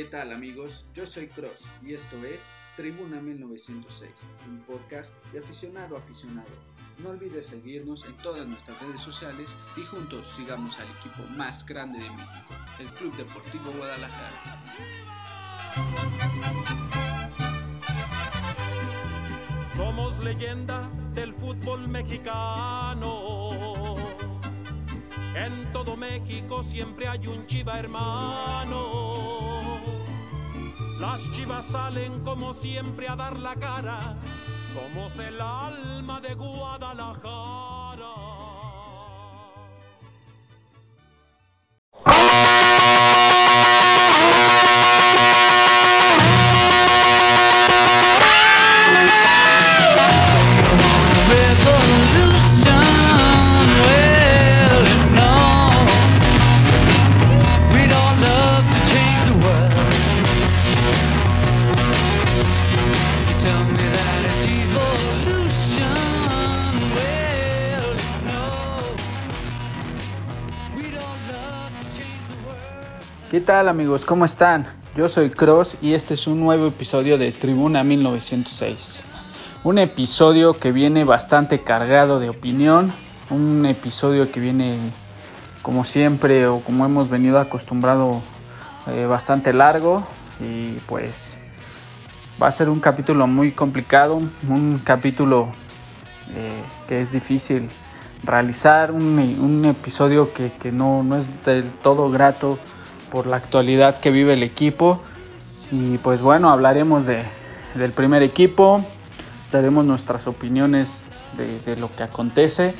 ¿Qué tal amigos? Yo soy Cross y esto es Tribuna 1906, un podcast de aficionado a aficionado. No olvides seguirnos en todas nuestras redes sociales y juntos sigamos al equipo más grande de México, el Club Deportivo Guadalajara. Somos leyenda del fútbol mexicano. En todo México siempre hay un chiva hermano. Las chivas salen como siempre a dar la cara. Somos el alma de Guadalajara. ¿Qué tal amigos? ¿Cómo están? Yo soy Cross y este es un nuevo episodio de Tribuna 1906. Un episodio que viene bastante cargado de opinión, un episodio que viene como siempre o como hemos venido acostumbrado eh, bastante largo y pues va a ser un capítulo muy complicado, un capítulo eh, que es difícil realizar, un, episodio que, que no, no es del todo grato por la actualidad que vive el equipo. Y pues bueno, hablaremos de, del primer equipo, daremos nuestras opiniones de, lo que acontece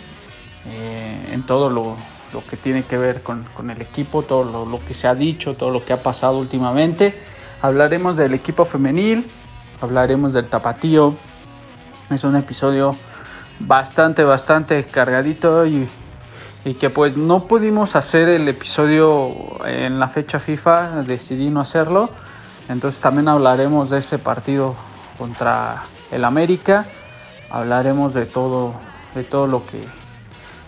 eh, en todo lo, lo, que tiene que ver con, con el equipo, todo lo, lo, que se ha dicho, todo lo que ha pasado últimamente. Hablaremos del equipo femenil, hablaremos del tapatío. Es un episodio bastante, bastante cargadito y y que pues no pudimos hacer el episodio en la fecha FIFA, decidí no hacerlo. Entonces también hablaremos de ese partido contra el América. Hablaremos de todo, de todo lo que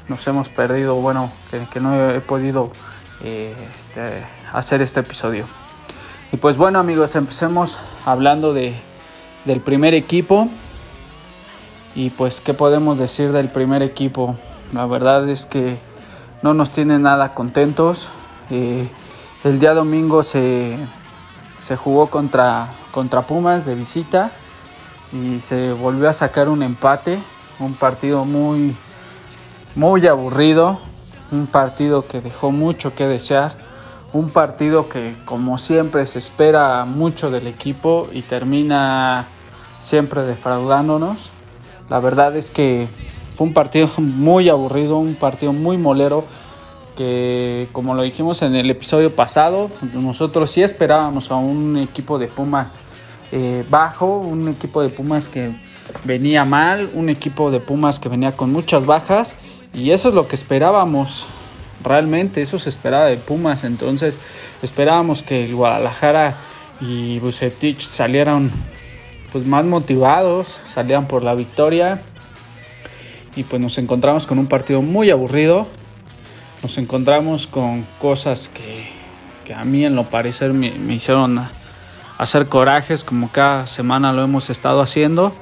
nos hemos perdido, bueno, que, no he podido eh, este, hacer este episodio. Y pues bueno amigos, empecemos hablando de, del primer equipo. Y pues, ¿qué podemos decir del primer equipo? La verdad es que no nos tiene nada contentos. Eh, el día domingo se, se jugó contra, contra Pumas de visita y se volvió a sacar un empate. Un partido muy, muy aburrido. Un partido que dejó mucho que desear. Un partido que como siempre se espera mucho del equipo y termina siempre defraudándonos. La verdad es que fue un partido muy aburrido, un partido muy molero que como lo dijimos en el episodio pasado, nosotros sí esperábamos a un equipo de Pumas eh, bajo, un equipo de Pumas que venía mal, un equipo de Pumas que venía con muchas bajas y eso es lo que esperábamos. Realmente eso se esperaba de Pumas, entonces esperábamos que el Guadalajara y Bucetich salieran pues más motivados, salieran por la victoria y pues nos encontramos con un partido muy aburrido. Nos encontramos con cosas que, que a mí en lo parecer me, hicieron hacer corajes como cada semana lo hemos estado haciendo.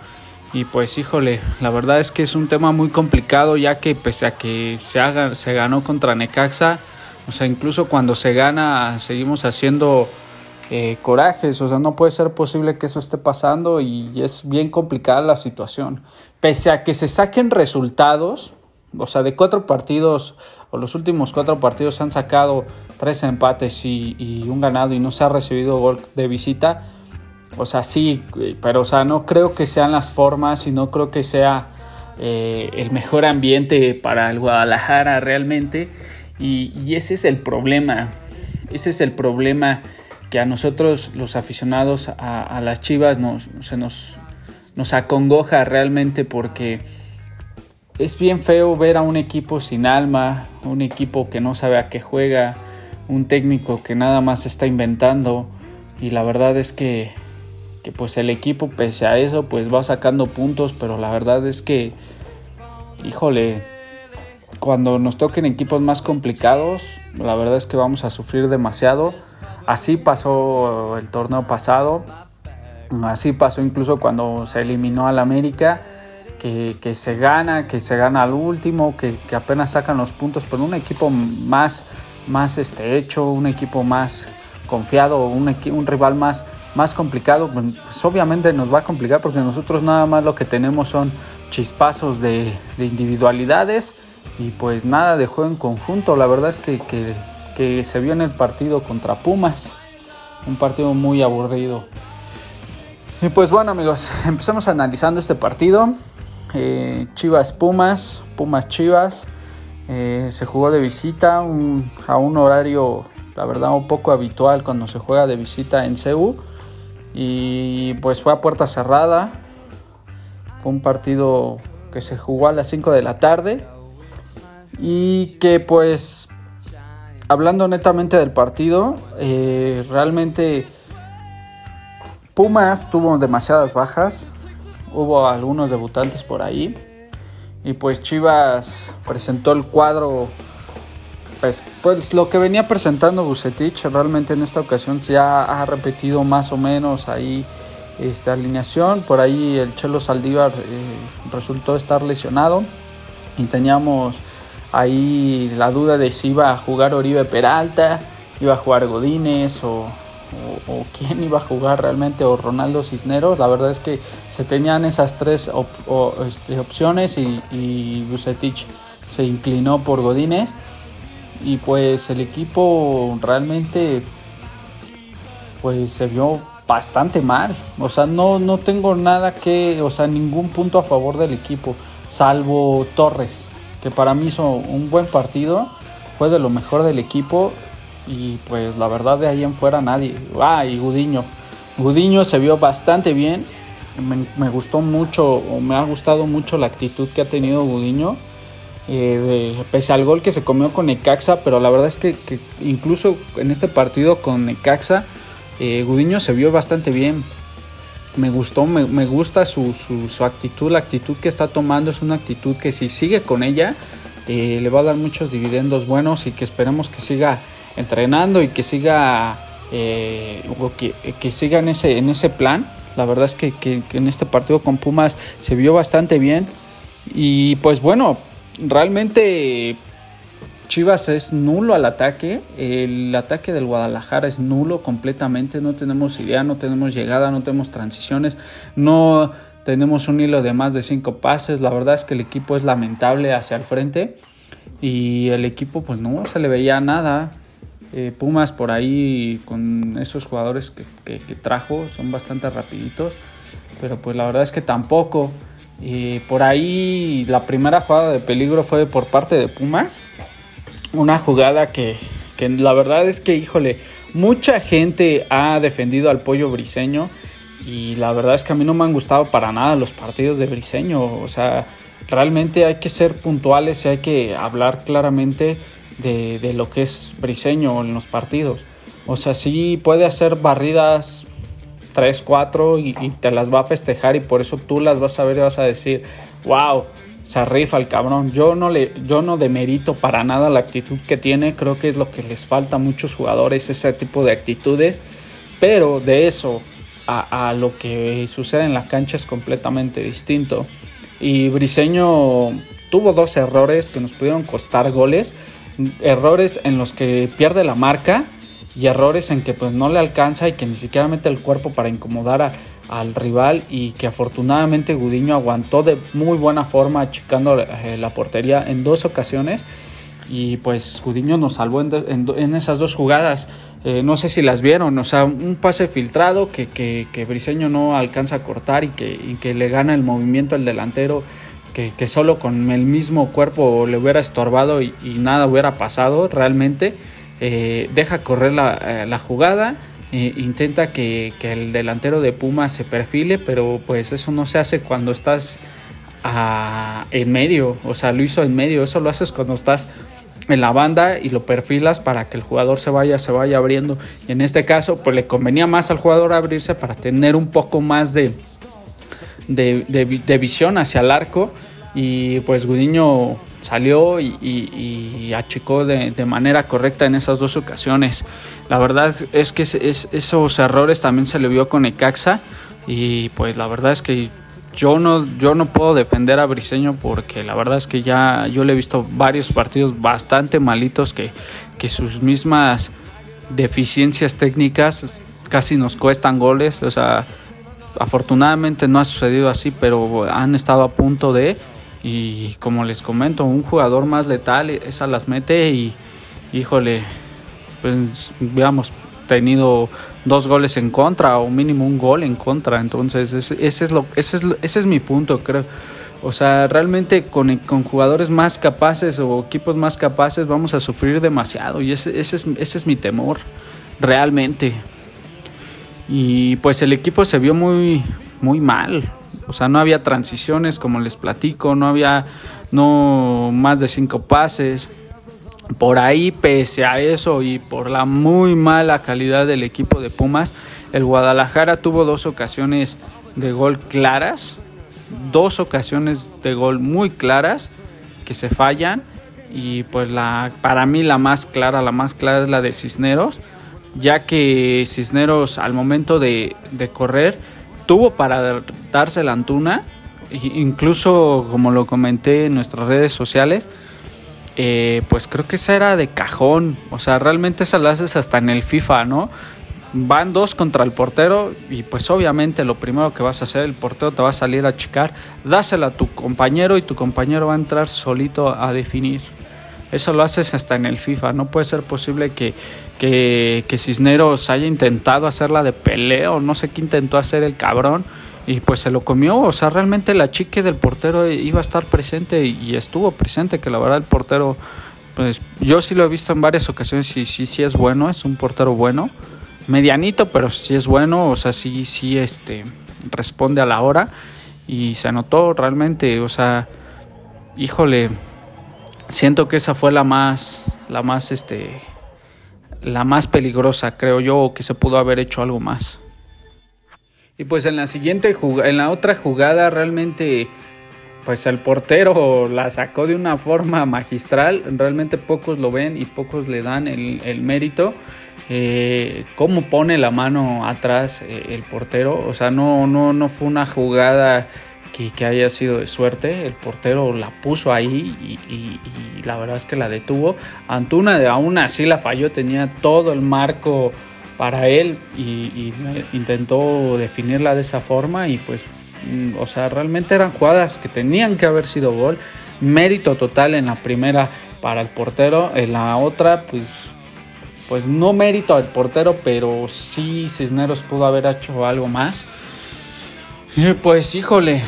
Y pues híjole, la verdad es que es un tema muy complicado ya que pese a que se, haga, se ganó contra Necaxa, o sea, incluso cuando se gana seguimos haciendo eh, corajes, o sea, no puede ser posible que eso esté pasando y es bien complicada la situación. Pese a que se saquen resultados, o sea, de cuatro partidos, o los últimos cuatro partidos se han sacado tres empates y, un ganado y no se ha recibido gol de visita. O sea, sí, pero o sea, no creo que sean las formas y no creo que sea eh, el mejor ambiente para el Guadalajara realmente. Y, y ese es el problema. Ese es el problema que a nosotros los aficionados a, las Chivas nos, se nos, nos acongoja realmente porque es bien feo ver a un equipo sin alma, un equipo que no sabe a qué juega, un técnico que nada más está inventando y la verdad es que, que pues el equipo pese a eso pues va sacando puntos, pero la verdad es que híjole, cuando nos toquen equipos más complicados, la verdad es que vamos a sufrir demasiado Así pasó el torneo pasado, así pasó incluso cuando se eliminó al América. Que, que, se gana, que se gana al último, que, que, apenas sacan los puntos, pero un equipo más, más este, hecho, un equipo más confiado, un, un rival más, más complicado, pues, pues obviamente nos va a complicar porque nosotros nada más lo que tenemos son chispazos de, de individualidades y pues nada de juego en conjunto. La verdad es que, que, que, se vio en el partido contra Pumas, un partido muy aburrido. Y pues bueno amigos, empezamos analizando este partido. Eh, Chivas Pumas, Pumas Chivas. Eh, se jugó de visita a un horario, la verdad, un poco habitual cuando se juega de visita en CEU. Y pues fue a puerta cerrada. Fue un partido que se jugó a las 5 de la tarde. Y que pues, hablando netamente del partido, eh, realmente Pumas tuvo demasiadas bajas. Hubo algunos debutantes por ahí. Y pues Chivas presentó el cuadro pues, pues, lo que venía presentando Bucetich realmente en esta ocasión ya ha repetido más o menos ahí esta alineación. Por ahí el Chelo Saldívar eh, resultó estar lesionado y teníamos ahí la duda de si iba a jugar Oribe Peralta, iba a jugar Godínez o, o, quién iba a jugar realmente o Ronaldo Cisneros. La verdad es que se tenían esas tres este, opciones y, y Bucetich se inclinó por Godínez y pues el equipo realmente pues se vio bastante mal. O sea, no, no tengo nada que, o sea, ningún punto a favor del equipo, salvo Torres, que para mí hizo un buen partido, fue de lo mejor del equipo y pues la verdad de ahí en fuera nadie. Ah, y Gudiño. Gudiño se vio bastante bien. Me, gustó mucho, o me ha gustado mucho la actitud que ha tenido Gudiño eh, pese al gol que se comió con Necaxa, pero la verdad es que, que incluso en este partido con Necaxa, eh, Gudiño se vio bastante bien. Me gustó, me, me gusta su, su, actitud, la actitud que está tomando es una actitud que si sigue con ella eh, le va a dar muchos dividendos buenos y que esperemos que siga entrenando y que siga eh, que, que, siga en ese, en ese plan. La verdad es que, que en este partido con Pumas se vio bastante bien. Y pues bueno, realmente Chivas es nulo al ataque. El ataque del Guadalajara es nulo completamente. No tenemos idea, no tenemos llegada, no tenemos transiciones, no tenemos un hilo de más de cinco pases. La verdad es que el equipo es lamentable hacia el frente. Y el equipo, pues no se le veía nada. Eh, Pumas por ahí con esos jugadores que, trajo son bastante rapiditos. Pero pues la verdad es que tampoco. Y por ahí la primera jugada de peligro fue por parte de Pumas. Una jugada que, que, la verdad es que, híjole, mucha gente ha defendido al pollo briseño. Y la verdad es que a mí no me han gustado para nada los partidos de briseño. O sea, realmente hay que ser puntuales y hay que hablar claramente de, de lo que es briseño en los partidos. O sea, sí puede hacer barridas 3, 4 y, y, te las va a festejar y por eso tú las vas a ver y vas a decir, wow, se rifa el cabrón. Yo no, le, yo no demerito para nada la actitud que tiene, creo que es lo que les falta a muchos jugadores, ese tipo de actitudes, pero de eso a, lo que sucede en la cancha es completamente distinto. Y Briseño tuvo dos errores que nos pudieron costar goles, errores en los que pierde la marca y errores en que pues no le alcanza y que ni siquiera mete el cuerpo para incomodar a, al rival y que afortunadamente Gudiño aguantó de muy buena forma achicando eh, la portería en dos ocasiones y pues Gudiño nos salvó en, en, esas dos jugadas. Eh, no sé si las vieron, o sea, un pase filtrado que, que, que Briseño no alcanza a cortar y que, que le gana el movimiento al delantero. Que, que, solo con el mismo cuerpo le hubiera estorbado y, nada hubiera pasado realmente. Eh, deja correr la, la jugada, eh, intenta que, que, el delantero de Puma se perfile, pero pues eso no se hace cuando estás a, en medio, o sea, lo hizo en medio, eso lo haces cuando estás en la banda y lo perfilas para que el jugador se vaya, se vaya abriendo. Y en este caso, pues le convenía más al jugador abrirse para tener un poco más de, de, de, de visión hacia el arco. Y pues Gudiño salió y, achicó de, manera correcta en esas dos ocasiones. La verdad es que esos errores también se le vio con Ecaxa y pues la verdad es que yo no, yo no puedo defender a Briseño porque la verdad es que ya yo le he visto varios partidos bastante malitos que, que sus mismas deficiencias técnicas casi nos cuestan goles. O sea, afortunadamente no ha sucedido así, pero han estado a punto de. Y como les comento, un jugador más letal, esa las mete y, híjole, pues habíamos tenido dos goles en contra o mínimo un gol en contra. Entonces, ese, es, lo, ese, es, ese es mi punto, creo. O sea, realmente con, con, jugadores más capaces o equipos más capaces vamos a sufrir demasiado y ese, ese, es, ese es mi temor, realmente. Y pues el equipo se vio muy, muy mal. O sea, no había transiciones, como les platico, no había no más de cinco pases. Por ahí, pese a eso y por la muy mala calidad del equipo de Pumas, el Guadalajara tuvo dos ocasiones de gol claras, dos ocasiones de gol muy claras que se fallan y pues la para mí la más clara, la más clara es la de Cisneros, ya que Cisneros al momento de, de correr tuvo para darse la Antuna, incluso como lo comenté en nuestras redes sociales, eh, pues creo que esa era de cajón, o sea, realmente esa la haces hasta en el FIFA, ¿no? Van dos contra el portero y pues obviamente lo primero que vas a hacer, el portero te va a salir a checar, dásela a tu compañero y tu compañero va a entrar solito a definir. Eso lo haces hasta en el FIFA. No puede ser posible que, que, Cisneros haya intentado hacerla de peleo. No sé qué intentó hacer el cabrón. Y pues se lo comió. O sea, realmente la chique del portero iba a estar presente y estuvo presente. Que la verdad el portero, pues yo sí lo he visto en varias ocasiones y sí, sí es bueno. Es un portero bueno. Medianito, pero sí es bueno. O sea, sí, sí, este, responde a la hora. Y se notó realmente. O sea, híjole siento que esa fue la más, la más, este, la más peligrosa, creo yo, que se pudo haber hecho algo más. Y pues en la siguiente en la otra jugada realmente pues el portero la sacó de una forma magistral, realmente pocos lo ven y pocos le dan el, mérito. Eh, cómo pone la mano atrás eh, el portero, o sea, no, no, no fue una jugada que, haya sido de suerte. El portero la puso ahí y, la verdad es que la detuvo. Antuna aún así la falló, tenía todo el marco para él y, intentó definirla de esa forma y pues, mm, o sea, realmente eran jugadas que tenían que haber sido gol. Mérito total en la primera para el portero, en la otra pues pues no mérito al portero, pero sí Cisneros pudo haber hecho algo más. Pues híjole,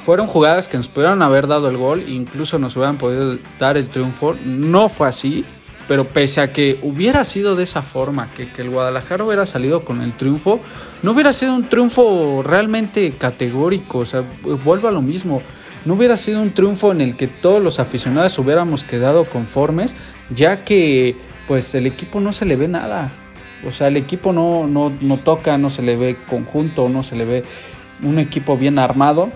fueron jugadas que nos pudieron haber dado el gol, incluso nos hubieran podido dar el triunfo. No fue así, pero pese a que hubiera sido de esa forma, que, el Guadalajara hubiera salido con el triunfo, no hubiera sido un triunfo realmente categórico, o sea, vuelvo a lo mismo. No hubiera sido un triunfo en el que todos los aficionados hubiéramos quedado conformes, ya que pues el equipo no se le ve nada. O sea, el equipo no, no, no toca, no se le ve conjunto, no se le ve un equipo bien armado.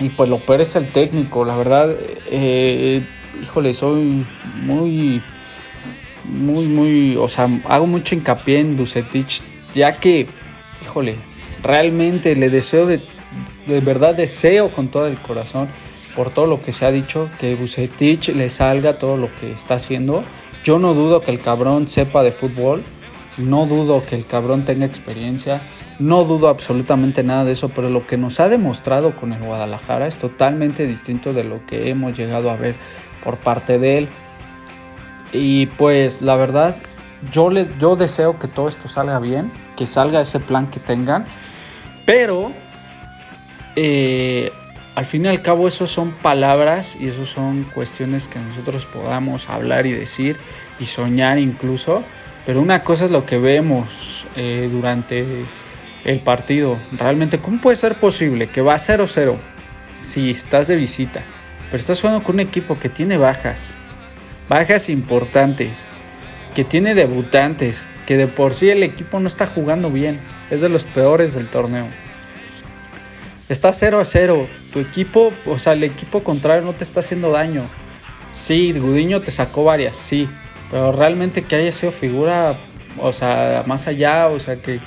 Y pues lo peor es el técnico, la verdad, eh, híjole, soy muy, muy, muy, o sea, hago mucho hincapié en Bucetich, ya que, híjole, realmente le deseo de, de verdad deseo con todo el corazón, por todo lo que se ha dicho, que Bucetich le salga todo lo que está haciendo. Yo no dudo que el cabrón sepa de fútbol, no dudo que el cabrón tenga experiencia, no dudo absolutamente nada de eso, pero lo que nos ha demostrado con el Guadalajara es totalmente distinto de lo que hemos llegado a ver por parte de él. Y pues la verdad, yo, le, yo deseo que todo esto salga bien, que salga ese plan que tengan, pero eh, al fin y al cabo eso son palabras y eso son cuestiones que nosotros podamos hablar y decir y soñar incluso, pero una cosa es lo que vemos eh, durante el partido. Realmente, ¿cómo puede ser posible que va 0-0 si estás de visita? Pero estás jugando con un equipo que tiene bajas, bajas importantes, que tiene debutantes, que de por sí el equipo no está jugando bien, es de los peores del torneo. Está 0 0, tu equipo, o sea, el equipo contrario no te está haciendo daño. sí, Gudiño te sacó varias, sí, pero realmente que haya sido figura, o sea, más allá, o sea, que,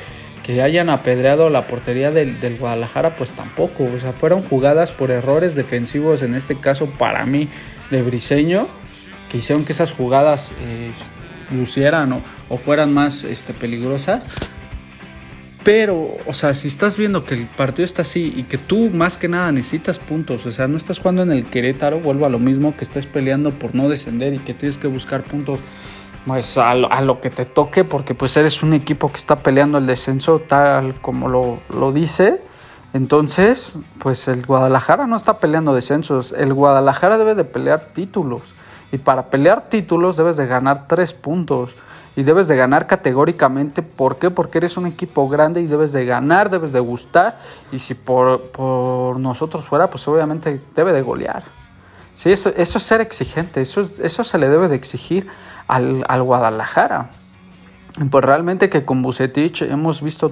que hayan apedreado la portería del, del, Guadalajara, pues tampoco, o sea, fueron jugadas por errores defensivos, en este caso para mí, de Briseño, que hicieron que esas jugadas eh, lucieran o, o, fueran más este, peligrosas. Pero, o sea, si estás viendo que el partido está así y que tú más que nada necesitas puntos, o sea, no estás jugando en el Querétaro, vuelvo a lo mismo, que estés peleando por no descender y que tienes que buscar puntos pues, a, lo, que te toque, porque pues eres un equipo que está peleando el descenso tal como lo, lo dice. Entonces, pues el Guadalajara no está peleando descensos, el Guadalajara debe de pelear títulos. Y para pelear títulos debes de ganar tres puntos y debes de ganar categóricamente. ¿Por qué? Porque eres un equipo grande y debes de ganar, debes de gustar. Y si por, por nosotros fuera, pues obviamente debe de golear. Sí, eso, eso es ser exigente, eso, es, eso se le debe de exigir al, al Guadalajara. Pues realmente que con Bucetich hemos visto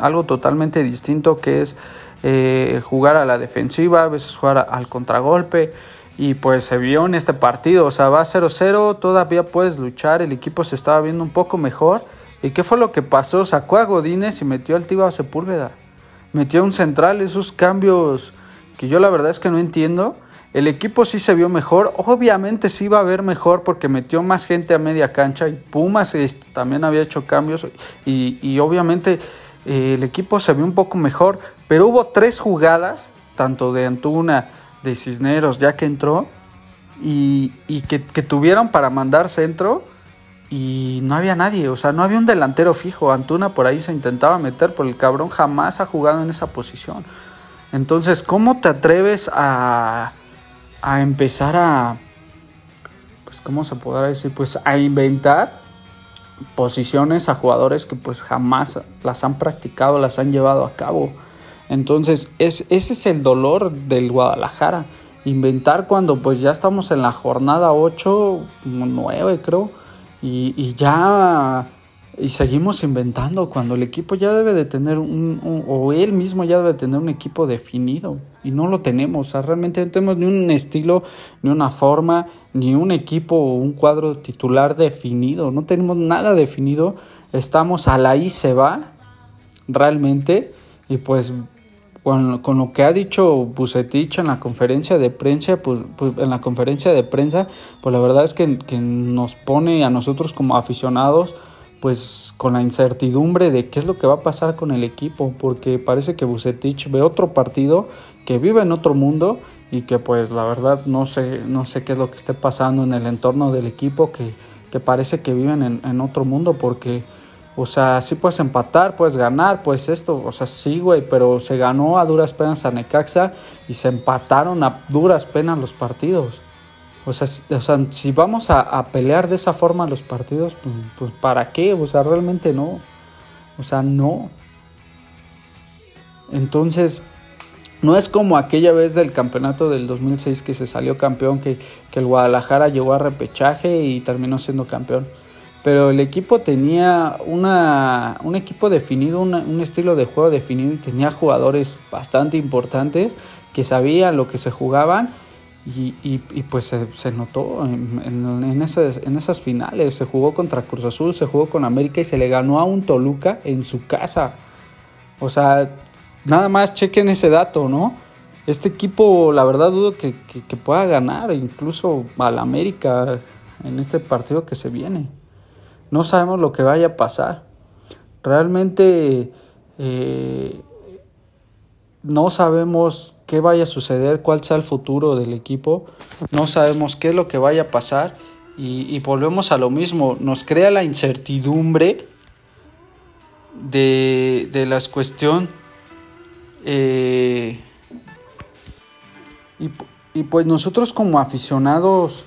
algo totalmente distinto que es eh, jugar a la defensiva, a veces jugar al contragolpe y pues se vio en este partido, o sea, va 0-0, todavía puedes luchar, el equipo se estaba viendo un poco mejor. ¿Y qué fue lo que pasó? Sacó a Godínez y metió al Tíbao Sepúlveda. Metió un central, esos cambios que yo la verdad es que no entiendo. El equipo sí se vio mejor, obviamente sí iba a ver mejor porque metió más gente a media cancha y Pumas este, también había hecho cambios y, obviamente eh, el equipo se vio un poco mejor, pero hubo tres jugadas, tanto de Antuna, de Cisneros ya que entró y, y que, que, tuvieron para mandar centro y no había nadie, o sea, no había un delantero fijo. Antuna por ahí se intentaba meter, pero el cabrón jamás ha jugado en esa posición. Entonces, ¿cómo te atreves a, a empezar a, pues, ¿cómo se podrá decir? Pues a inventar posiciones a jugadores que pues jamás las han practicado, las han llevado a cabo. Entonces, es, ese es el dolor del Guadalajara. Inventar cuando pues ya estamos en la jornada 8, 9 creo, y, y ya y seguimos inventando cuando el equipo ya debe de tener un, o él mismo ya debe tener un equipo definido y no lo tenemos, o sea, realmente no tenemos ni un estilo, ni una forma, ni un equipo un cuadro titular definido, no tenemos nada definido, estamos a la y se va realmente. Y pues con, lo que ha dicho Bucetich en la conferencia de prensa, pues, pues, en la conferencia de prensa, pues la verdad es que, nos pone a nosotros como aficionados, pues con la incertidumbre de qué es lo que va a pasar con el equipo, porque parece que Bucetich ve otro partido, que vive en otro mundo y que pues la verdad no sé, no sé qué es lo que esté pasando en el entorno del equipo, que, que parece que viven en, en otro mundo, porque o sea, sí puedes empatar, puedes ganar, pues esto, o sea, sí, güey, pero se ganó a duras penas a Necaxa y se empataron a duras penas los partidos. O sea, o sea si vamos a, pelear de esa forma los partidos, pues, pues, ¿para qué? O sea, realmente no. O sea, no. Entonces, no es como aquella vez del campeonato del 2006 que se salió campeón, que, que el Guadalajara llegó a repechaje y terminó siendo campeón pero el equipo tenía una, un equipo definido, un estilo de juego definido y tenía jugadores bastante importantes que sabían lo que se jugaban y, y, y pues se, notó en, esas, finales. Se jugó contra Cruz Azul, se jugó con América y se le ganó a un Toluca en su casa. O sea, nada más chequen ese dato, ¿no? Este equipo, la verdad, dudo que pueda ganar incluso al América en este partido que se viene. No sabemos lo que vaya a pasar. Realmente eh, no sabemos qué vaya a suceder, cuál sea el futuro del equipo. No sabemos qué es lo que vaya a pasar. Y, volvemos a lo mismo. Nos crea la incertidumbre de, de la cuestión. Eh, y, y pues nosotros como aficionados,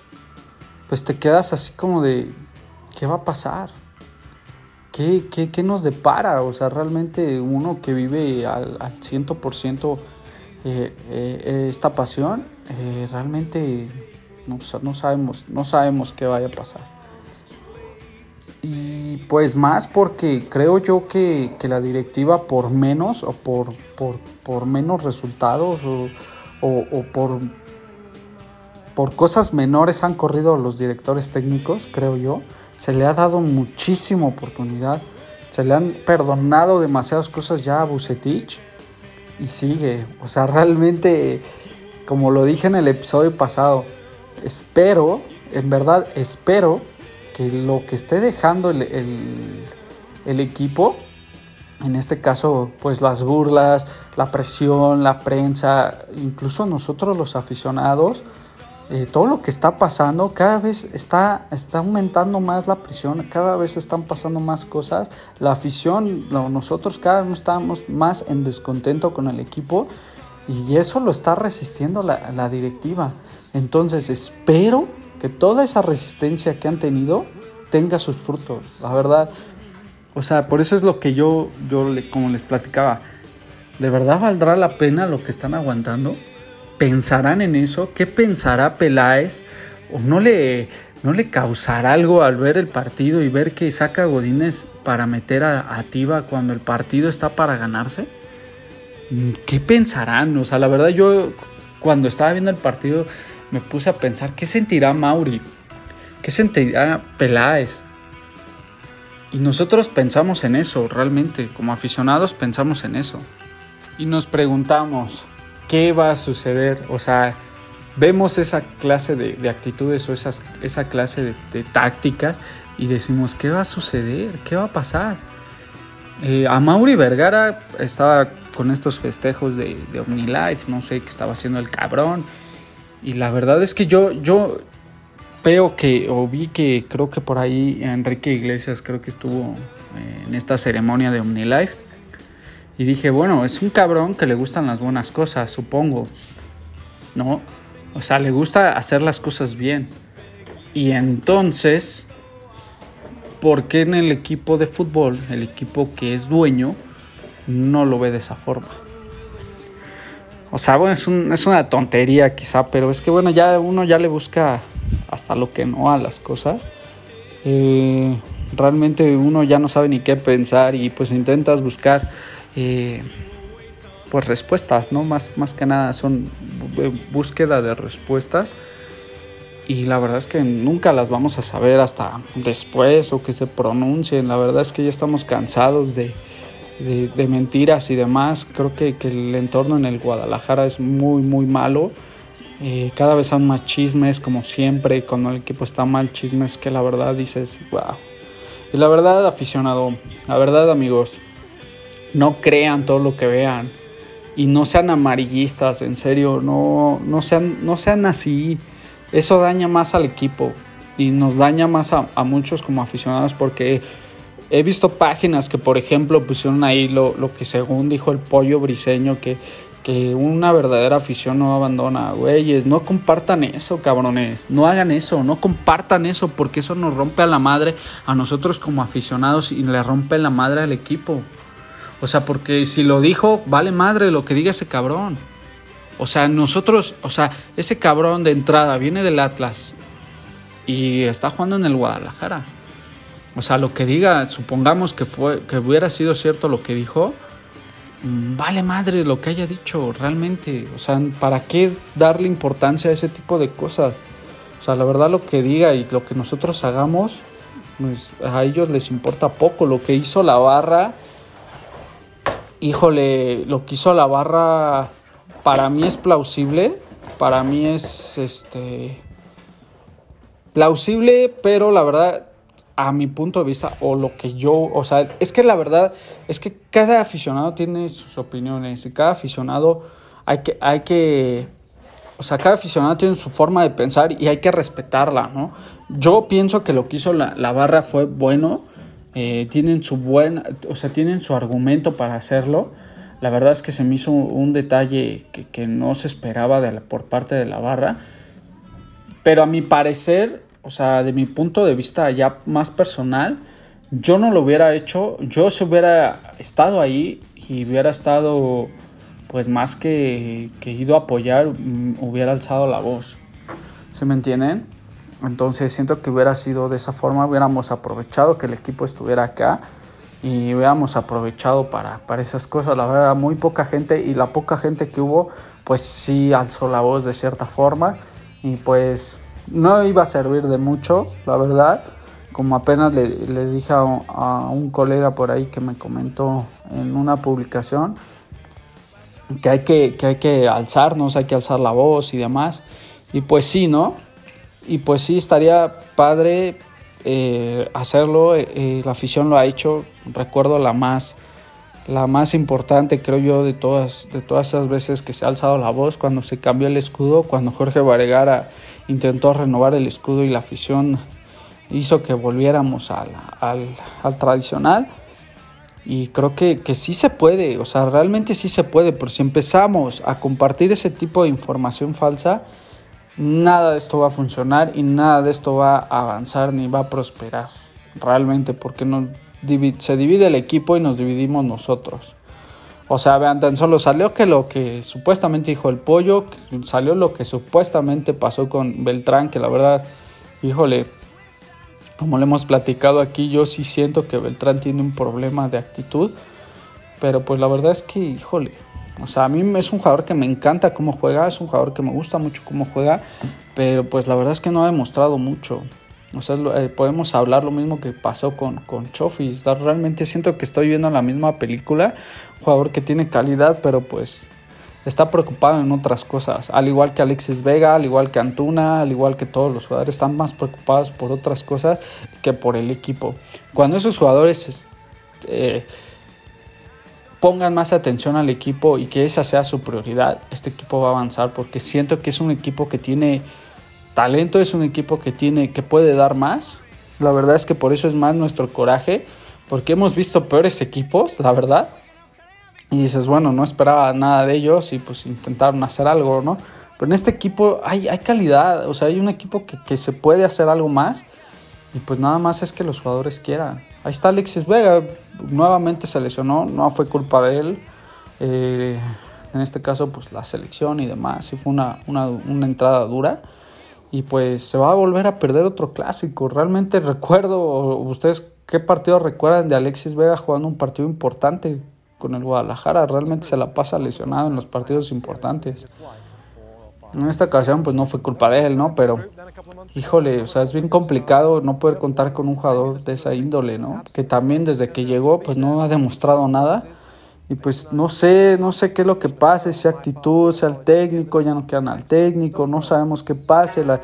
pues te quedas así como de, ¿qué va a pasar? ¿Qué, qué, qué nos depara? O sea, realmente uno que vive al, al 100% eh, eh, esta pasión, eh, realmente no, no, sabemos, no sabemos qué vaya a pasar. Y pues más porque creo yo que, que la directiva por menos o por, por, por menos resultados o, o, o por por cosas menores han corrido los directores técnicos, creo yo. Se le ha dado muchísima oportunidad. Se le han perdonado demasiadas cosas ya a Bucetich. Y sigue. O sea, realmente, como lo dije en el episodio pasado, espero, en verdad espero que lo que esté dejando el, el equipo en este caso, pues las burlas, la presión, la prensa, incluso nosotros los aficionados, eh, todo lo que está pasando, cada vez está, está aumentando más la presión, cada vez están pasando más cosas. La afición, nosotros cada vez estamos más en descontento con el equipo y eso lo está resistiendo la, la directiva. Entonces espero que toda esa resistencia que han tenido tenga sus frutos, la verdad. O sea, por eso es lo que yo, yo como les platicaba, ¿de verdad valdrá la pena lo que están aguantando? ¿Pensarán en eso? ¿Qué pensará Peláez? ¿O no le, no le causará algo al ver el partido y ver que saca a Godínez para meter a, a Tiva cuando el partido está para ganarse? ¿Qué pensarán? O sea, la verdad yo cuando estaba viendo el partido me puse a pensar, ¿qué sentirá Mauri? ¿Qué sentirá Peláez? Y nosotros pensamos en eso, realmente, como aficionados pensamos en eso. Y nos preguntamos, ¿qué va a suceder? O sea, vemos esa clase de, actitudes o esas, esa clase de, tácticas y decimos, ¿qué va a suceder? ¿Qué va a pasar? Eh, a Mauri Vergara estaba con estos festejos de, de OmniLife, no sé qué estaba haciendo el cabrón. Y la verdad es que yo, yo, veo que, o vi que creo que por ahí Enrique Iglesias creo que estuvo eh, en esta ceremonia de OmniLife. Y dije, bueno, es un cabrón que le gustan las buenas cosas, supongo. ¿No? O sea, le gusta hacer las cosas bien. Y entonces, ¿por qué en el equipo de fútbol, el equipo que es dueño, no lo ve de esa forma? O sea, bueno, es, es una tontería quizá, pero es que bueno, ya uno ya le busca hasta lo que no a las cosas, eh, realmente uno ya no sabe ni qué pensar y pues intentas buscar eh, pues respuestas, ¿no? Más, más que nada son búsqueda de respuestas y la verdad es que nunca las vamos a saber hasta después o que se pronuncien. La verdad es que ya estamos cansados de, de, mentiras y demás. Creo que, que, el entorno en el Guadalajara es muy, muy malo. Eh, cada vez son más chismes, como siempre, cuando el equipo está mal, chismes que la verdad dices, wow. Y la verdad, aficionado, la verdad, amigos, no crean todo lo que vean. Y no sean amarillistas, en serio, no, no, sean, no sean así. Eso daña más al equipo y nos daña más a, a muchos como aficionados porque he visto páginas que, por ejemplo, pusieron ahí lo, lo que según dijo el pollo briseño, que que una verdadera afición no abandona, güeyes, no compartan eso, cabrones, no hagan eso, no compartan eso, porque eso nos rompe a la madre a nosotros como aficionados y le rompe la madre al equipo. O sea, porque si lo dijo, vale madre lo que diga ese cabrón. O sea, nosotros, o sea, ese cabrón de entrada viene del Atlas y está jugando en el Guadalajara. O sea, lo que diga, supongamos que fue que hubiera sido cierto lo que dijo, Mm, vale madre lo que haya dicho realmente. O sea, ¿para qué darle importancia a ese tipo de cosas? O sea, la verdad lo que diga y lo que nosotros hagamos, pues a ellos les importa poco. Lo que hizo la barra, híjole, lo que hizo la barra para mí es plausible. Para mí es este plausible, pero la verdad a mi punto de vista o lo que yo, o sea, es que la verdad es que cada aficionado tiene sus opiniones y cada aficionado hay que, hay que, o sea, cada aficionado tiene su forma de pensar y hay que respetarla, ¿no? Yo pienso que lo que hizo la, la barra fue bueno, eh, tienen su buen, o sea, tienen su argumento para hacerlo. La verdad es que se me hizo un detalle que, no se esperaba de por parte de la barra. Pero a mi parecer, o sea, de mi punto de vista ya más personal, yo no lo hubiera hecho, yo se hubiera estado ahí y hubiera estado, pues más que, que ido a apoyar, mm, hubiera alzado la voz. ¿Se me entienden? Entonces siento que hubiera sido de esa forma, hubiéramos aprovechado que el equipo estuviera acá y hubiéramos aprovechado para, para esas cosas. La verdad, muy poca gente y la poca gente que hubo, pues sí alzó la voz de cierta forma y pues no iba a servir de mucho, la verdad. Como apenas le, dije a, un colega por ahí que me comentó en una publicación, que hay que, que hay que alzarnos, hay que alzar la voz y demás. Y pues sí, ¿no? Y pues sí, estaría padre eh, hacerlo. Eh, la afición lo ha hecho. Recuerdo la más, la más importante, creo yo, de todas, de todas esas veces que se ha alzado la voz, cuando se cambió el escudo, cuando Jorge Varegara intentó renovar el escudo y la afición hizo que volviéramos al, al, tradicional. Y creo que, que, sí se puede, o sea, realmente sí se puede, pero si empezamos a compartir ese tipo de información falsa, nada de esto va a funcionar y nada de esto va a avanzar ni va a prosperar realmente porque se divide el equipo y nos dividimos nosotros. O sea, vean, tan solo salió que lo que supuestamente dijo el pollo, salió lo que supuestamente pasó con Beltrán, que la verdad, híjole, como le hemos platicado aquí, yo sí siento que Beltrán tiene un problema de actitud, pero pues la verdad es que, híjole, o sea, a mí es un jugador que me encanta cómo juega, es un jugador que me gusta mucho cómo juega, pero pues la verdad es que no ha demostrado mucho. O sea, eh, podemos hablar lo mismo que pasó con, con Chofis. Realmente siento que estoy viendo la misma película. Jugador que tiene calidad, pero pues está preocupado en otras cosas. Al igual que Alexis Vega, al igual que Antuna, al igual que todos los jugadores, están más preocupados por otras cosas que por el equipo. Cuando esos jugadores eh, pongan más atención al equipo y que esa sea su prioridad, este equipo va a avanzar porque siento que es un equipo que tiene talento, es un equipo que tiene que puede dar más. La verdad es que por eso es más nuestro coraje, porque hemos visto peores equipos, la verdad. Y dices, bueno, no esperaba nada de ellos y pues intentaron hacer algo, ¿no? Pero en este equipo hay, calidad, o sea, hay un equipo que, que se puede hacer algo más y pues nada más es que los jugadores quieran. Ahí está Alexis Vega, nuevamente se lesionó, no fue culpa de él. Eh, en este caso, pues la selección y demás, y fue una, una, entrada dura. Y pues se va a volver a perder otro clásico. Realmente recuerdo, ustedes qué partido recuerdan de Alexis Vega jugando un partido importante con el Guadalajara. Realmente se la pasa lesionado en los partidos importantes. En esta ocasión pues no fue culpa de él, ¿no? Pero híjole, o sea, es bien complicado no poder contar con un jugador de esa índole, ¿no? Que también desde que llegó pues no ha demostrado nada. Y pues no sé, no sé qué es lo que pase, si actitud, sea el técnico, ya no quedan al técnico, no sabemos qué pase, la,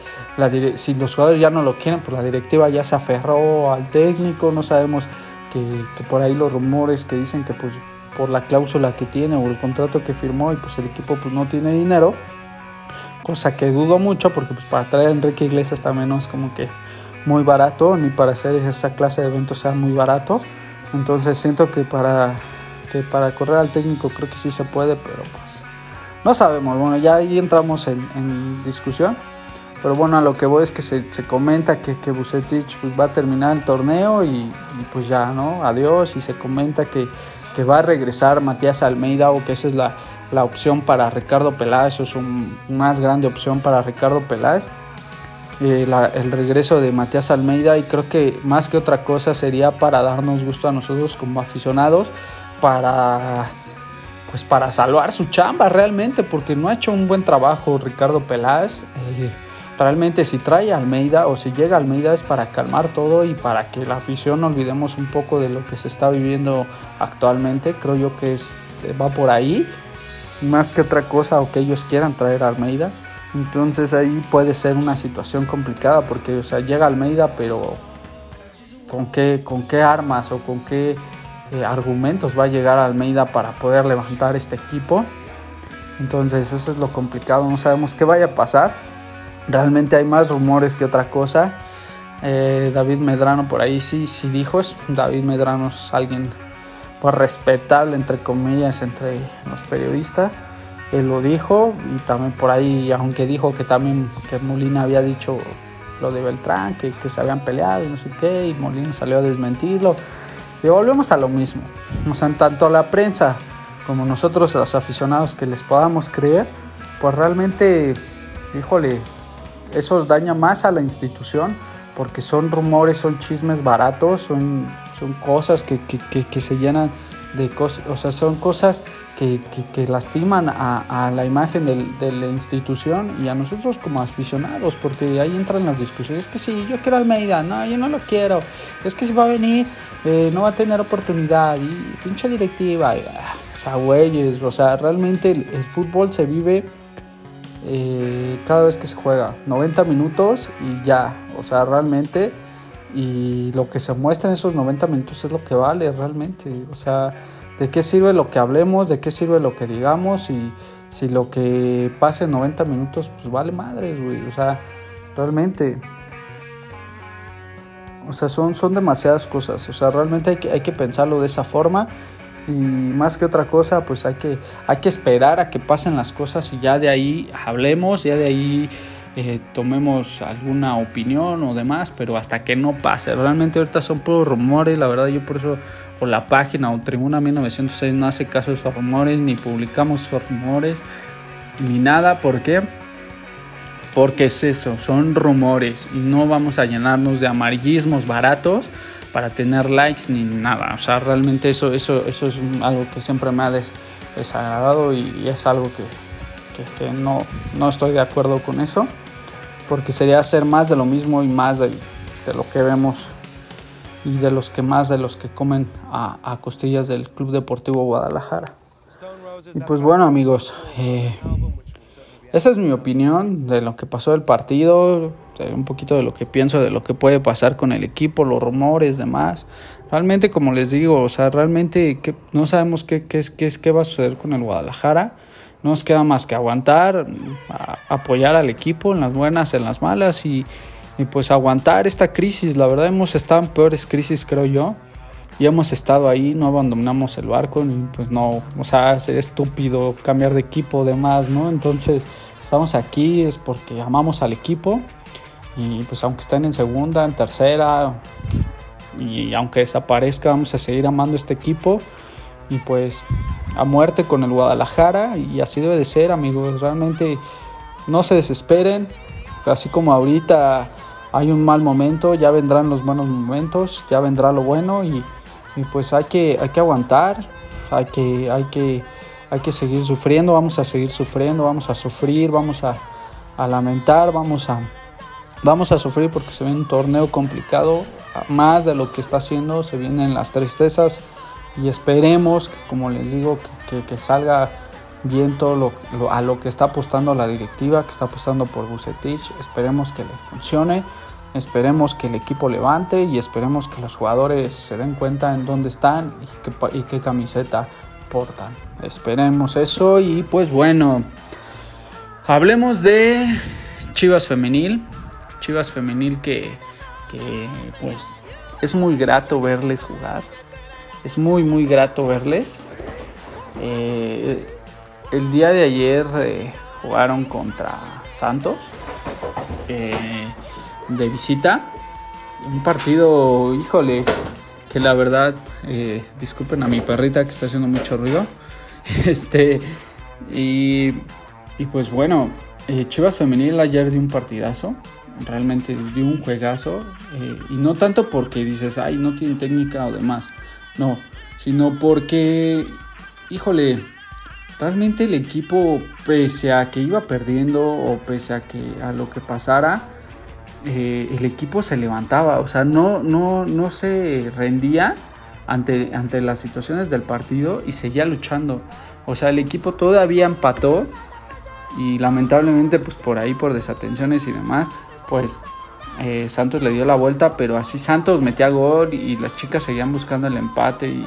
si los jugadores ya no lo quieren, pues la directiva ya se aferró al técnico, no sabemos que, que por ahí los rumores que dicen que pues por la cláusula que tiene o el contrato que firmó y pues el equipo pues no tiene dinero, cosa que dudo mucho porque pues para traer a Enrique Iglesias también no es como que muy barato, ni para hacer esa clase de eventos sea muy barato. Entonces siento que para, que para correr al técnico creo que sí se puede, pero pues no sabemos. Bueno, ya ahí entramos en, discusión. Pero bueno, a lo que voy es que se, comenta que, que Bucetich pues, va a terminar el torneo y, pues ya, ¿no? Adiós. Y se comenta que, que va a regresar Matías Almeida o que esa es la, la opción para Ricardo Peláez, es una más grande opción para Ricardo Peláez. Eh, el regreso de Matías Almeida y creo que más que otra cosa sería para darnos gusto a nosotros como aficionados, para pues para salvar su chamba realmente, porque no ha hecho un buen trabajo Ricardo Peláez. Eh, realmente si trae Almeida o si llega Almeida es para calmar todo y para que la afición olvidemos un poco de lo que se está viviendo actualmente. Creo yo que va por ahí más que otra cosa o que ellos quieran traer a Almeida. Entonces ahí puede ser una situación complicada porque o sea, llega Almeida, pero ¿con qué, con qué armas o con qué eh, argumentos va a llegar Almeida para poder levantar este equipo? Entonces eso es lo complicado, no sabemos qué vaya a pasar. Realmente hay más rumores que otra cosa. Eh, David Medrano por ahí sí, sí dijo, David Medrano es alguien pues respetable entre comillas entre los periodistas él lo dijo y también por ahí aunque dijo que también que Molina había dicho lo de Beltrán que, que se habían peleado y no sé qué y Molina salió a desmentirlo. Y volvemos a lo mismo. O sea tanto la prensa como nosotros los aficionados que les podamos creer pues realmente híjole eso daña más a la institución porque son rumores, son chismes baratos, son, son cosas que, se llenan de cosas, o sea, son cosas que, que, lastiman a, a, la imagen del, de la institución y a nosotros como aficionados, porque ahí entran las discusiones, es que si yo quiero Almeida, no, yo no lo quiero, es que si va a venir, eh, no va a tener oportunidad, y pinche directiva, ah, o sea, güeyes, o sea, realmente el fútbol se vive eh, cada vez que se juega, 90 minutos y ya, o sea, realmente y lo que se muestra en esos 90 minutos es lo que vale realmente. O sea, ¿de qué sirve lo que hablemos? ¿De qué sirve lo que digamos? Y si lo que pase en 90 minutos, pues vale madres, güey. O sea, realmente. O sea, son, son demasiadas cosas. O sea, realmente hay que, hay que pensarlo de esa forma. Y más que otra cosa, pues hay que, hay que esperar a que pasen las cosas y ya de ahí hablemos, ya de ahí eh, tomemos alguna opinión o demás, pero hasta que no pase. Realmente ahorita son puros rumores, la verdad yo por eso, o la página o Tribuna 1906 no hace caso de esos rumores, ni publicamos esos rumores, ni nada. ¿Por qué? Porque es eso, son rumores y no vamos a llenarnos de amarillismos baratos para tener likes ni nada. O sea, realmente eso, eso, eso es algo que siempre me ha desagradado y, es algo que, que, no, no estoy de acuerdo con eso porque sería hacer más de lo mismo y más de, lo que vemos y de los que más de los que comen a, costillas del Club Deportivo Guadalajara. Y pues bueno amigos, eh, esa es mi opinión de lo que pasó del partido, un poquito de lo que pienso de lo que puede pasar con el equipo, los rumores, demás. Realmente, como les digo, o sea, realmente no sabemos qué, qué, qué, qué va a suceder con el Guadalajara. No nos queda más que aguantar, apoyar al equipo en las buenas, en las malas y, pues aguantar esta crisis. La verdad hemos estado en peores crisis, creo yo. Y hemos estado ahí, no abandonamos el barco, pues no, o sea, sería estúpido cambiar de equipo demás, ¿no? Entonces, estamos aquí es porque amamos al equipo y pues aunque estén en segunda, en tercera y aunque desaparezca, vamos a seguir amando este equipo. Y pues a muerte con el Guadalajara y así debe de ser amigos, realmente no se desesperen, así como ahorita hay un mal momento, ya vendrán los buenos momentos, ya vendrá lo bueno. Y, pues hay que, hay que aguantar, hay que, hay, que, hay que seguir sufriendo, vamos a seguir sufriendo, vamos a sufrir, vamos a, a lamentar, vamos a, vamos a sufrir porque se ve un torneo complicado, más de lo que está haciendo, se vienen las tristezas y esperemos, como les digo, que, salga bien todo lo, a lo que está apostando la directiva, que está apostando por Bucetich. Esperemos que le funcione, esperemos que el equipo levante y esperemos que los jugadores se den cuenta en dónde están y qué, camiseta portan. Esperemos eso y pues bueno, hablemos de Chivas Femenil. Chivas Femenil que, que pues es muy grato verles jugar es muy muy grato verles. Eh, el día de ayer eh, jugaron contra Santos eh, de visita. Un partido, híjole, que la verdad, disculpen a mi perrita que está haciendo mucho ruido. Este, y, y pues bueno, Chivas Femenil ayer dio un partidazo realmente dio un juegazo. y no tanto porque dices, ay, no tiene técnica o demás. No, sino porque, híjole, realmente el equipo, pese a que iba perdiendo o pese a que a lo que pasara, eh, el equipo se levantaba, o sea, no, no, no se rendía ante, ante las situaciones del partido y seguía luchando. O sea, el equipo todavía empató y lamentablemente pues por ahí por desatenciones y demás, pues eh, Santos le dio la vuelta, pero así Santos metía gol y las chicas seguían buscando el empate y,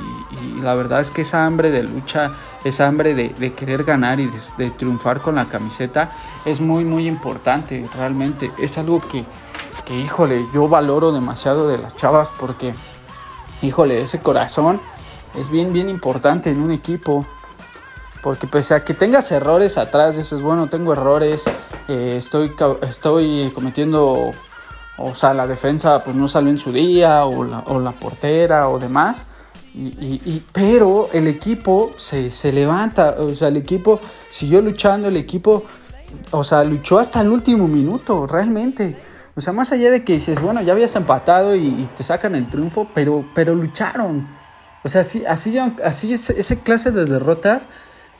la verdad es que esa hambre de lucha, esa hambre de, querer ganar y de, triunfar con la camiseta es muy muy importante realmente. Es algo que, que, híjole, yo valoro demasiado de las chavas porque, híjole, ese corazón es bien bien importante en un equipo. Porque pese a que tengas errores atrás, dices, bueno, tengo errores, eh, estoy, estoy cometiendo o sea, la defensa pues no salió en su día, o la, portera, o demás. Y, pero el equipo se, levanta, o sea, el equipo siguió luchando, el equipo, o sea, luchó hasta el último minuto, realmente. O sea, más allá de que dices, bueno, ya habías empatado y, te sacan el triunfo, pero, pero lucharon. O sea, así, así, así ese, ese clase de derrotas,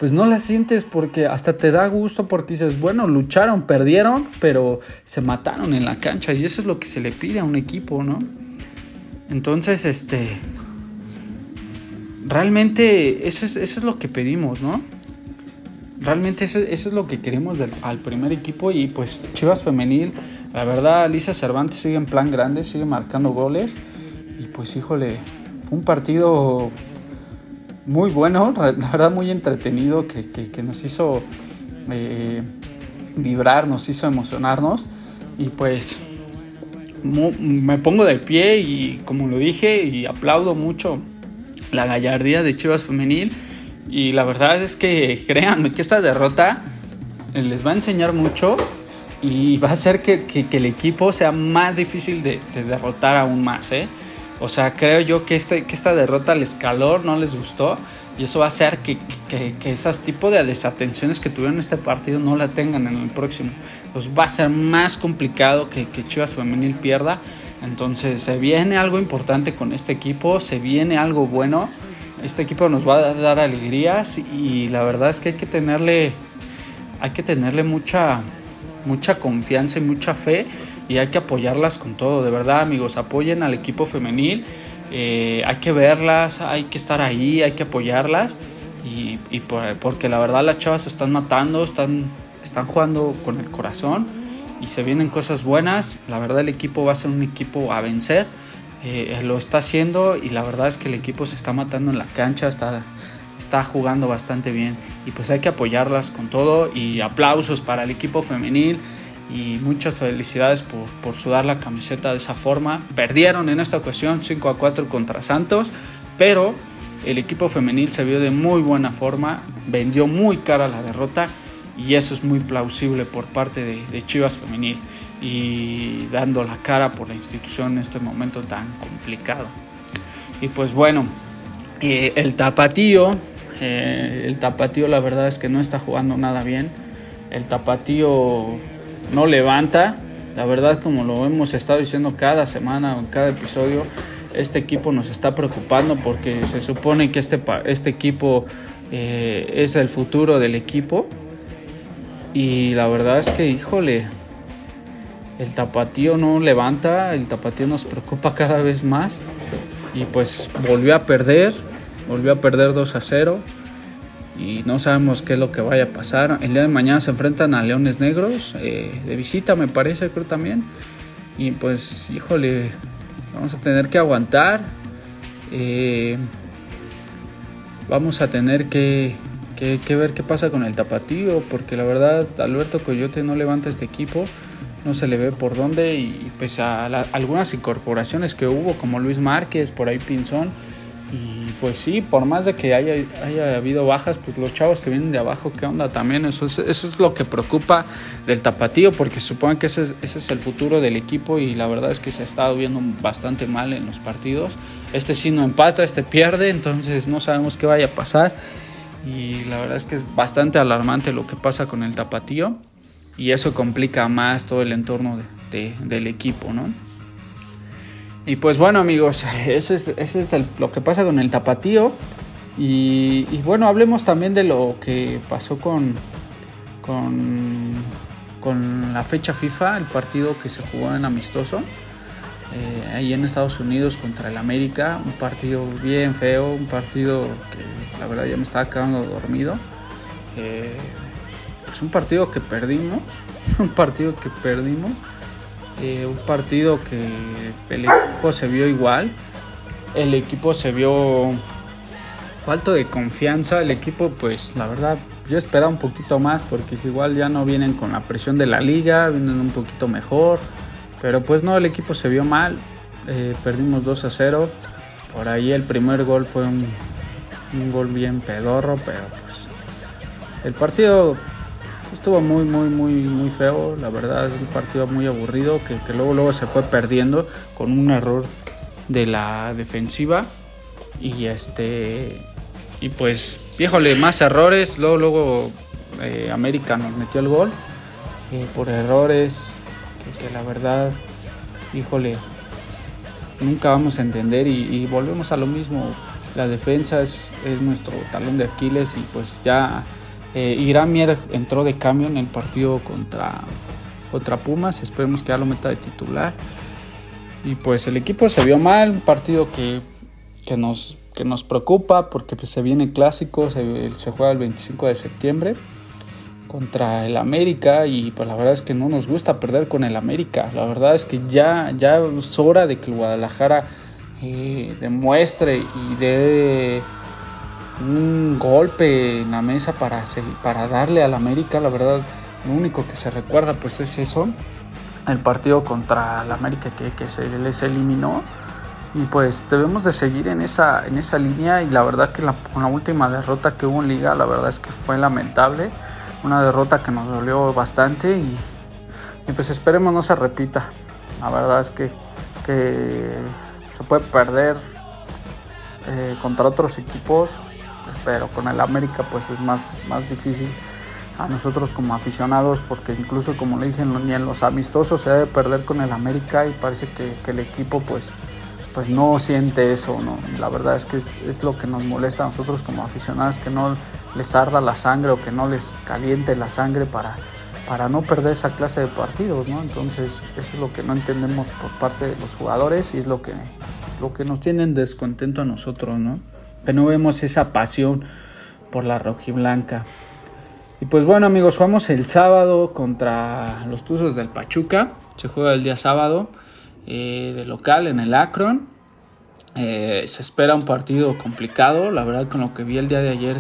pues no las sientes porque hasta te da gusto porque dices, bueno, lucharon, perdieron, pero se mataron en la cancha y eso es lo que se le pide a un equipo, ¿no? Entonces, este, realmente eso es, eso es lo que pedimos, ¿no? Realmente eso, eso es lo que queremos del, al primer equipo y pues Chivas Femenil, la verdad, Alicia Cervantes sigue en plan grande, sigue marcando goles y pues híjole, fue un partido muy bueno, la verdad muy entretenido que, que, nos hizo eh, vibrar, nos hizo emocionarnos y pues me pongo de pie y como lo dije y aplaudo mucho la gallardía de Chivas Femenil y la verdad es que créanme que esta derrota les va a enseñar mucho y va a hacer que, el equipo sea más difícil de, derrotar aún más. ¿eh? O sea, creo yo que, este, que esta derrota les calor, no les gustó y eso va a hacer que, que, que esas tipos de desatenciones que tuvieron en este partido no la tengan en el próximo. Pues va a ser más complicado que, que Chivas Femenil pierda. Entonces se viene algo importante con este equipo, se viene algo bueno este equipo nos va a dar alegrías y la verdad es que hay que tenerle, hay que tenerle mucha, mucha confianza y mucha fe y hay que apoyarlas con todo. De verdad, amigos, apoyen al equipo femenil. Eh, hay que verlas, hay que estar ahí, hay que apoyarlas y, porque la verdad las chavas se están matando, están, están jugando con el corazón y se vienen cosas buenas. La verdad el equipo va a ser un equipo a vencer eh, lo está haciendo y la verdad es que el equipo se está matando en la cancha, está, está jugando bastante bien y pues hay que apoyarlas con todo y aplausos para el equipo femenil y muchas felicidades por, por sudar la camiseta de esa forma. Perdieron en esta ocasión 5 a 4 contra Santos, pero el equipo femenil se vio de muy buena forma, vendió muy cara la derrota y eso es muy plausible por parte de, Chivas Femenil y dando la cara por la institución en este momento tan complicado. Y pues bueno, eh, el tapatío, eh, el tapatío la verdad es que no está jugando nada bien. El tapatío no levanta. La verdad, como lo hemos estado diciendo cada semana o en cada episodio, este equipo nos está preocupando porque se supone que este, este equipo eh, es el futuro del equipo. Y la verdad es que, híjole, el tapatío no levanta, el tapatío nos preocupa cada vez más y pues volvió a perder, volvió a perder 2 a 0 y no sabemos qué es lo que vaya a pasar. El día de mañana se enfrentan a Leones Negros, eh, de visita me parece, creo también. Y pues, híjole, vamos a tener que aguantar. Eh, vamos a tener que, que, ver qué pasa con el tapatío, porque la verdad Alberto Coyote no levanta este equipo no se le ve por dónde y pues a algunas incorporaciones que hubo como Luis Márquez, por ahí Pinzón y pues sí, por más de que haya, haya habido bajas, pues los chavos que vienen de abajo, ¿qué onda también? Eso es, eso es lo que preocupa del tapatío porque supongo que ese es, ese es el futuro del equipo y la verdad es que se ha estado viendo bastante mal en los partidos. Este sí no empata, este pierde, entonces no sabemos qué vaya a pasar y la verdad es que es bastante alarmante lo que pasa con el tapatío y eso complica más todo el entorno del equipo, ¿no? Y pues bueno amigos, eso es, es lo que pasa con el tapatío. Y, bueno, hablemos también de lo que pasó con, con, con, la fecha FIFA, el partido que se jugó en amistoso, eh, ahí en Estados Unidos contra el América, un partido bien feo, un partido que la verdad ya me estaba quedando dormido. Eh, un partido que perdimos, un partido que perdimos, eh, un partido que el equipo se vio igual, el equipo se vio falto de confianza, el equipo pues la verdad yo esperaba un poquito más porque igual ya no vienen con la presión de la liga, vienen un poquito mejor, pero pues no, el equipo se vio mal, eh, perdimos 2 a 0, por ahí el primer gol fue un, un gol bien pedorro, pero pues el partido estuvo muy, muy, muy, muy feo. La verdad, un partido muy aburrido que, luego, luego se fue perdiendo con un error de la defensiva. Y este. Y pues, híjole, más errores. Luego, luego eh, América nos metió el gol por errores. Que, la verdad, híjole, nunca vamos a entender. Y, volvemos a lo mismo. La defensa es, es nuestro talón de Aquiles y pues ya eh, Mier entró de cambio en el partido contra, contra Pumas. Esperemos que ya lo meta de titular. Y pues el equipo se vio mal, un partido que, que, nos, que nos preocupa porque pues, se viene clásico, se, juega el 25 de septiembre contra el América y pues la verdad es que no nos gusta perder con el América. La verdad es que ya, ya es hora de que el Guadalajara eh, demuestre y dé un golpe en la mesa para, para darle al América. La verdad, lo único que se recuerda pues es eso, el partido contra el América que, que se les eliminó. Y pues debemos de seguir en esa, en esa línea y la verdad que la, con la última derrota que hubo en liga, la verdad es que fue lamentable una derrota que nos dolió bastante y, pues esperemos no se repita. La verdad es que, se puede perder eh, contra otros equipos, pero con el América pues es más, más difícil a nosotros como aficionados porque incluso como le dije ni en los amistosos se debe perder con el América y parece que, el equipo pues pues no siente eso, ¿no? La verdad es que es, lo que nos molesta a nosotros como aficionados, que no les arda la sangre o que no les caliente la sangre para, para no perder esa clase de partidos, ¿no? Entonces, eso es lo que no entendemos por parte de los jugadores y es lo que, lo que nos tienen descontento a nosotros, ¿no? Que no vemos esa pasión por la rojiblanca. Y pues bueno amigos, jugamos el sábado contra los Tuzos del Pachuca. Se juega el día sábado eh, de local en el Akron. Eh, se espera un partido complicado. La verdad con lo que vi el día de ayer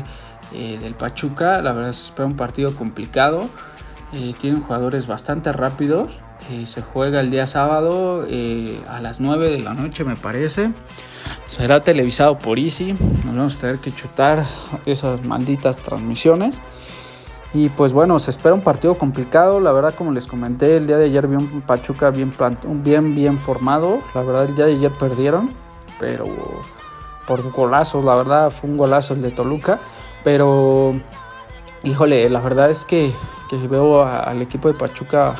eh, del Pachuca. La verdad se espera un partido complicado. Eh, tienen jugadores bastante rápidos. Eh, se juega el día sábado a las 9 de la noche me parece. Será televisado por Easy. Nos vamos a tener que chutar esas malditas transmisiones. Y pues bueno, se espera un partido complicado. La verdad, como les comenté, el día de ayer vi un Pachuca bien, bien, bien formado. La verdad, el día de ayer perdieron, pero por golazos. La verdad, fue un golazo el de Toluca. Pero, híjole, la verdad es que, veo al equipo de Pachuca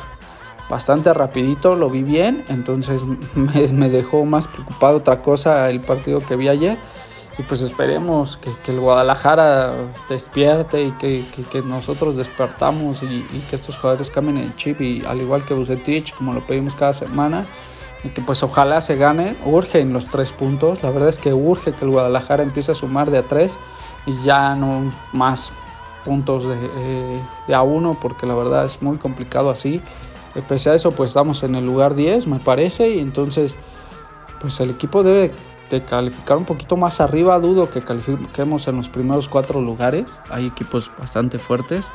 bastante rapidito, lo vi bien, entonces me, dejó más preocupado otra cosa el partido que vi ayer. Y pues esperemos que, el Guadalajara despierte y que, nosotros despertamos y, que estos jugadores cambien el chip y al igual que Bucetich, como lo pedimos cada semana, y que pues ojalá se gane, urge en los tres puntos, la verdad es que urge que el Guadalajara empiece a sumar de a tres y ya no más puntos de, eh, a uno porque la verdad es muy complicado así. Eh, pese a eso pues estamos en el lugar 10 me parece y entonces pues el equipo debe de calificar un poquito más arriba. Dudo que califiquemos en los primeros cuatro lugares. Hay equipos bastante fuertes.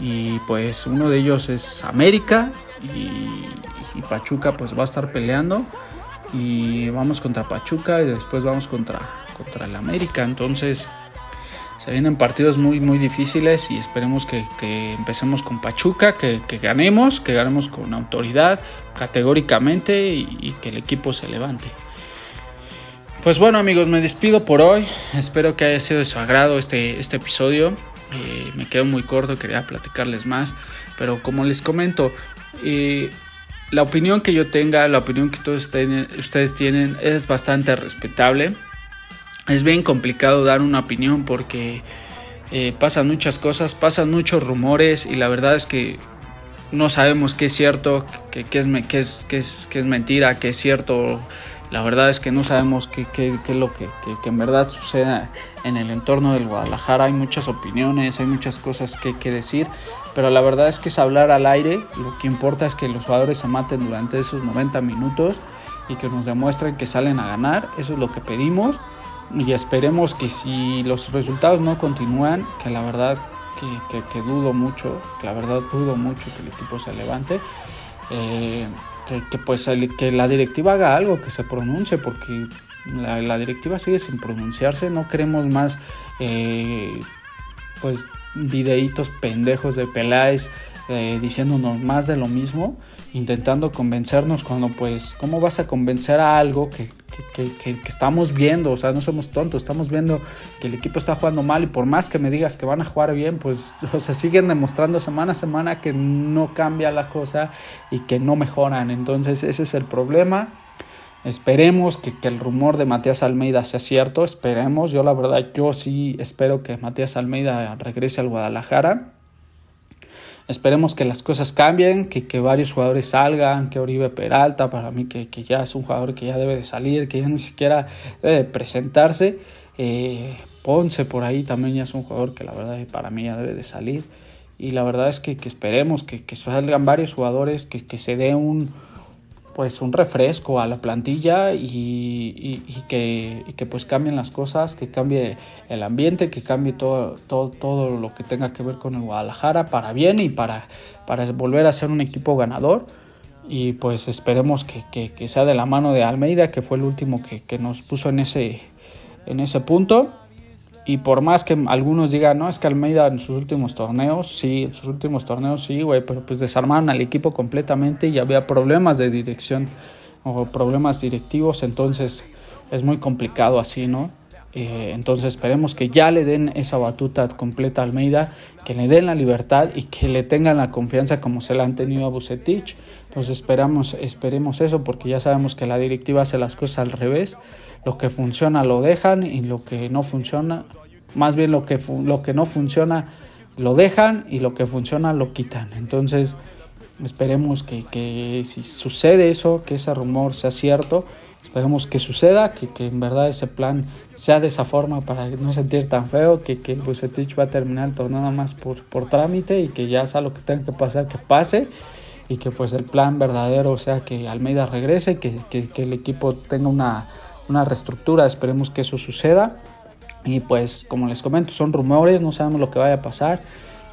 Y pues uno de ellos es América y, y, Pachuca pues va a estar peleando. Y vamos contra Pachuca y después vamos contra, contra el América. Entonces se vienen partidos muy, muy difíciles y esperemos que, empecemos con Pachuca, que, ganemos, que ganemos con autoridad, categóricamente y, que el equipo se levante. Pues bueno amigos, me despido por hoy. Espero que haya sido de su agrado este, este episodio. Eh, me quedo muy corto, quería platicarles más. Pero como les comento, eh, la opinión que yo tenga, la opinión que todos ustedes tienen es bastante respetable es bien complicado dar una opinión porque eh, pasan muchas cosas, pasan muchos rumores y la verdad es que no sabemos qué es cierto, qué, es, qué, es, qué, es, qué es, mentira, qué es cierto. La verdad es que no sabemos qué, es lo que, en verdad suceda en el entorno del Guadalajara. Hay muchas opiniones, hay muchas cosas que, que decir, pero la verdad es que es hablar al aire. Lo que importa es que los jugadores se maten durante esos 90 minutos y que nos demuestren que salen a ganar. Eso es lo que pedimos y esperemos que si los resultados no continúan, que la verdad que, dudo mucho, que la verdad dudo mucho que el equipo se levante, eh, que, pues que la directiva haga algo, que se pronuncie, porque la, directiva sigue sin pronunciarse, no queremos más eh, pues videitos pendejos de Peláez eh, diciéndonos más de lo mismo, intentando convencernos cuando pues, ¿cómo vas a convencer a algo que, que, estamos viendo, o sea, no somos tontos, estamos viendo que el equipo está jugando mal y por más que me digas que van a jugar bien, pues, o sea, siguen demostrando semana a semana que no cambia la cosa y que no mejoran. Entonces, ese es el problema. Esperemos que, que, el rumor de Matías Almeida sea cierto, esperemos. Yo la verdad, yo sí espero que Matías Almeida regrese al Guadalajara. Esperemos que las cosas cambien, que, que varios jugadores salgan, que Oribe Peralta, para mí que, que, ya es un jugador que ya debe de salir, que ya ni siquiera debe presentarse. Eh, Ponce por ahí también ya es un jugador que la verdad para mí ya debe de salir. Y la verdad es que, que esperemos que, que salgan varios jugadores, que, que se dé un, pues un refresco a la plantilla y, y, que, y, que, pues cambien las cosas, que cambie el ambiente, que cambie todo, todo, todo lo que tenga que ver con el Guadalajara para bien y para, para volver a ser un equipo ganador. Y pues esperemos que, que, que sea de la mano de Almeida, que fue el último que, nos puso en ese, en ese punto. Y por más que algunos digan, no, es que Almeida en sus últimos torneos, sí, en sus últimos torneos sí, güey, pero pues desarmaron al equipo completamente y había problemas de dirección o problemas directivos, entonces es muy complicado así, ¿no? Eh, entonces esperemos que ya le den esa batuta completa a Almeida, que le den la libertad y que le tengan la confianza como se la han tenido a Bucetich. Entonces esperamos, esperemos eso porque ya sabemos que la directiva hace las cosas al revés. Lo que funciona lo dejan y lo que no funciona, más bien lo que, lo que no funciona lo dejan y lo que funciona lo quitan. Entonces esperemos que, que si sucede eso, que ese rumor sea cierto, Esperemos que suceda, que, que, en verdad ese plan sea de esa forma para no sentir tan feo, que, que Bucetich va a terminar el nada más por, por trámite y que ya sea lo que tenga que pasar, que pase y que pues el plan verdadero sea que Almeida regrese, que, que, que el equipo tenga una, una reestructura, esperemos que eso suceda y pues como les comento son rumores, no sabemos lo que vaya a pasar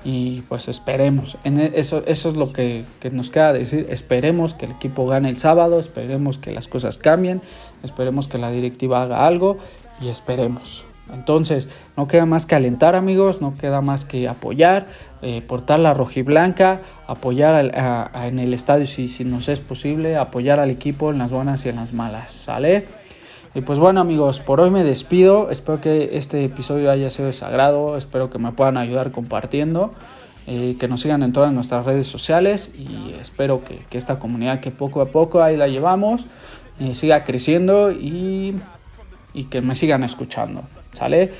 y pues esperemos. En e, eso, eso es lo que, que, nos queda decir. Esperemos que el equipo gane el sábado, esperemos que las cosas cambien, esperemos que la directiva haga algo y esperemos. Entonces, no queda más que alentar amigos, no queda más que apoyar, eh, portar la rojiblanca, apoyar al, a, en el estadio si, si nos es posible, apoyar al equipo en las buenas y en las malas, ¿sale? Y pues bueno amigos, por hoy me despido. Espero que este episodio haya sido de sagrado. Espero que me puedan ayudar compartiendo. Eh, que nos sigan en todas nuestras redes sociales. Y espero que, que esta comunidad que poco a poco ahí la llevamos eh, siga creciendo y, y que me sigan escuchando. ¿Sale?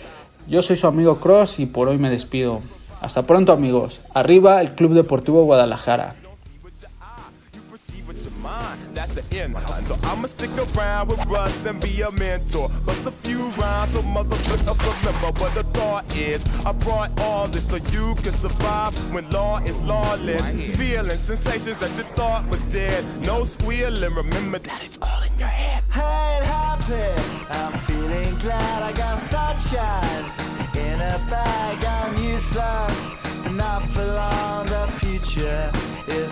Yo soy su amigo Cross y por hoy me despido. Hasta pronto amigos. Arriba el Club Deportivo Guadalajara. That's the end. So I'ma stick around with Russ and be a mentor. Bust a few rhymes so motherfuckers remember what the thought is. I brought all this so you can survive when law is lawless. Feeling sensations that you thought was dead. No squealing, remember that it's all in your head. Hey, it happened. I'm feeling glad I got sunshine in a bag. I'm useless, not for long. The future is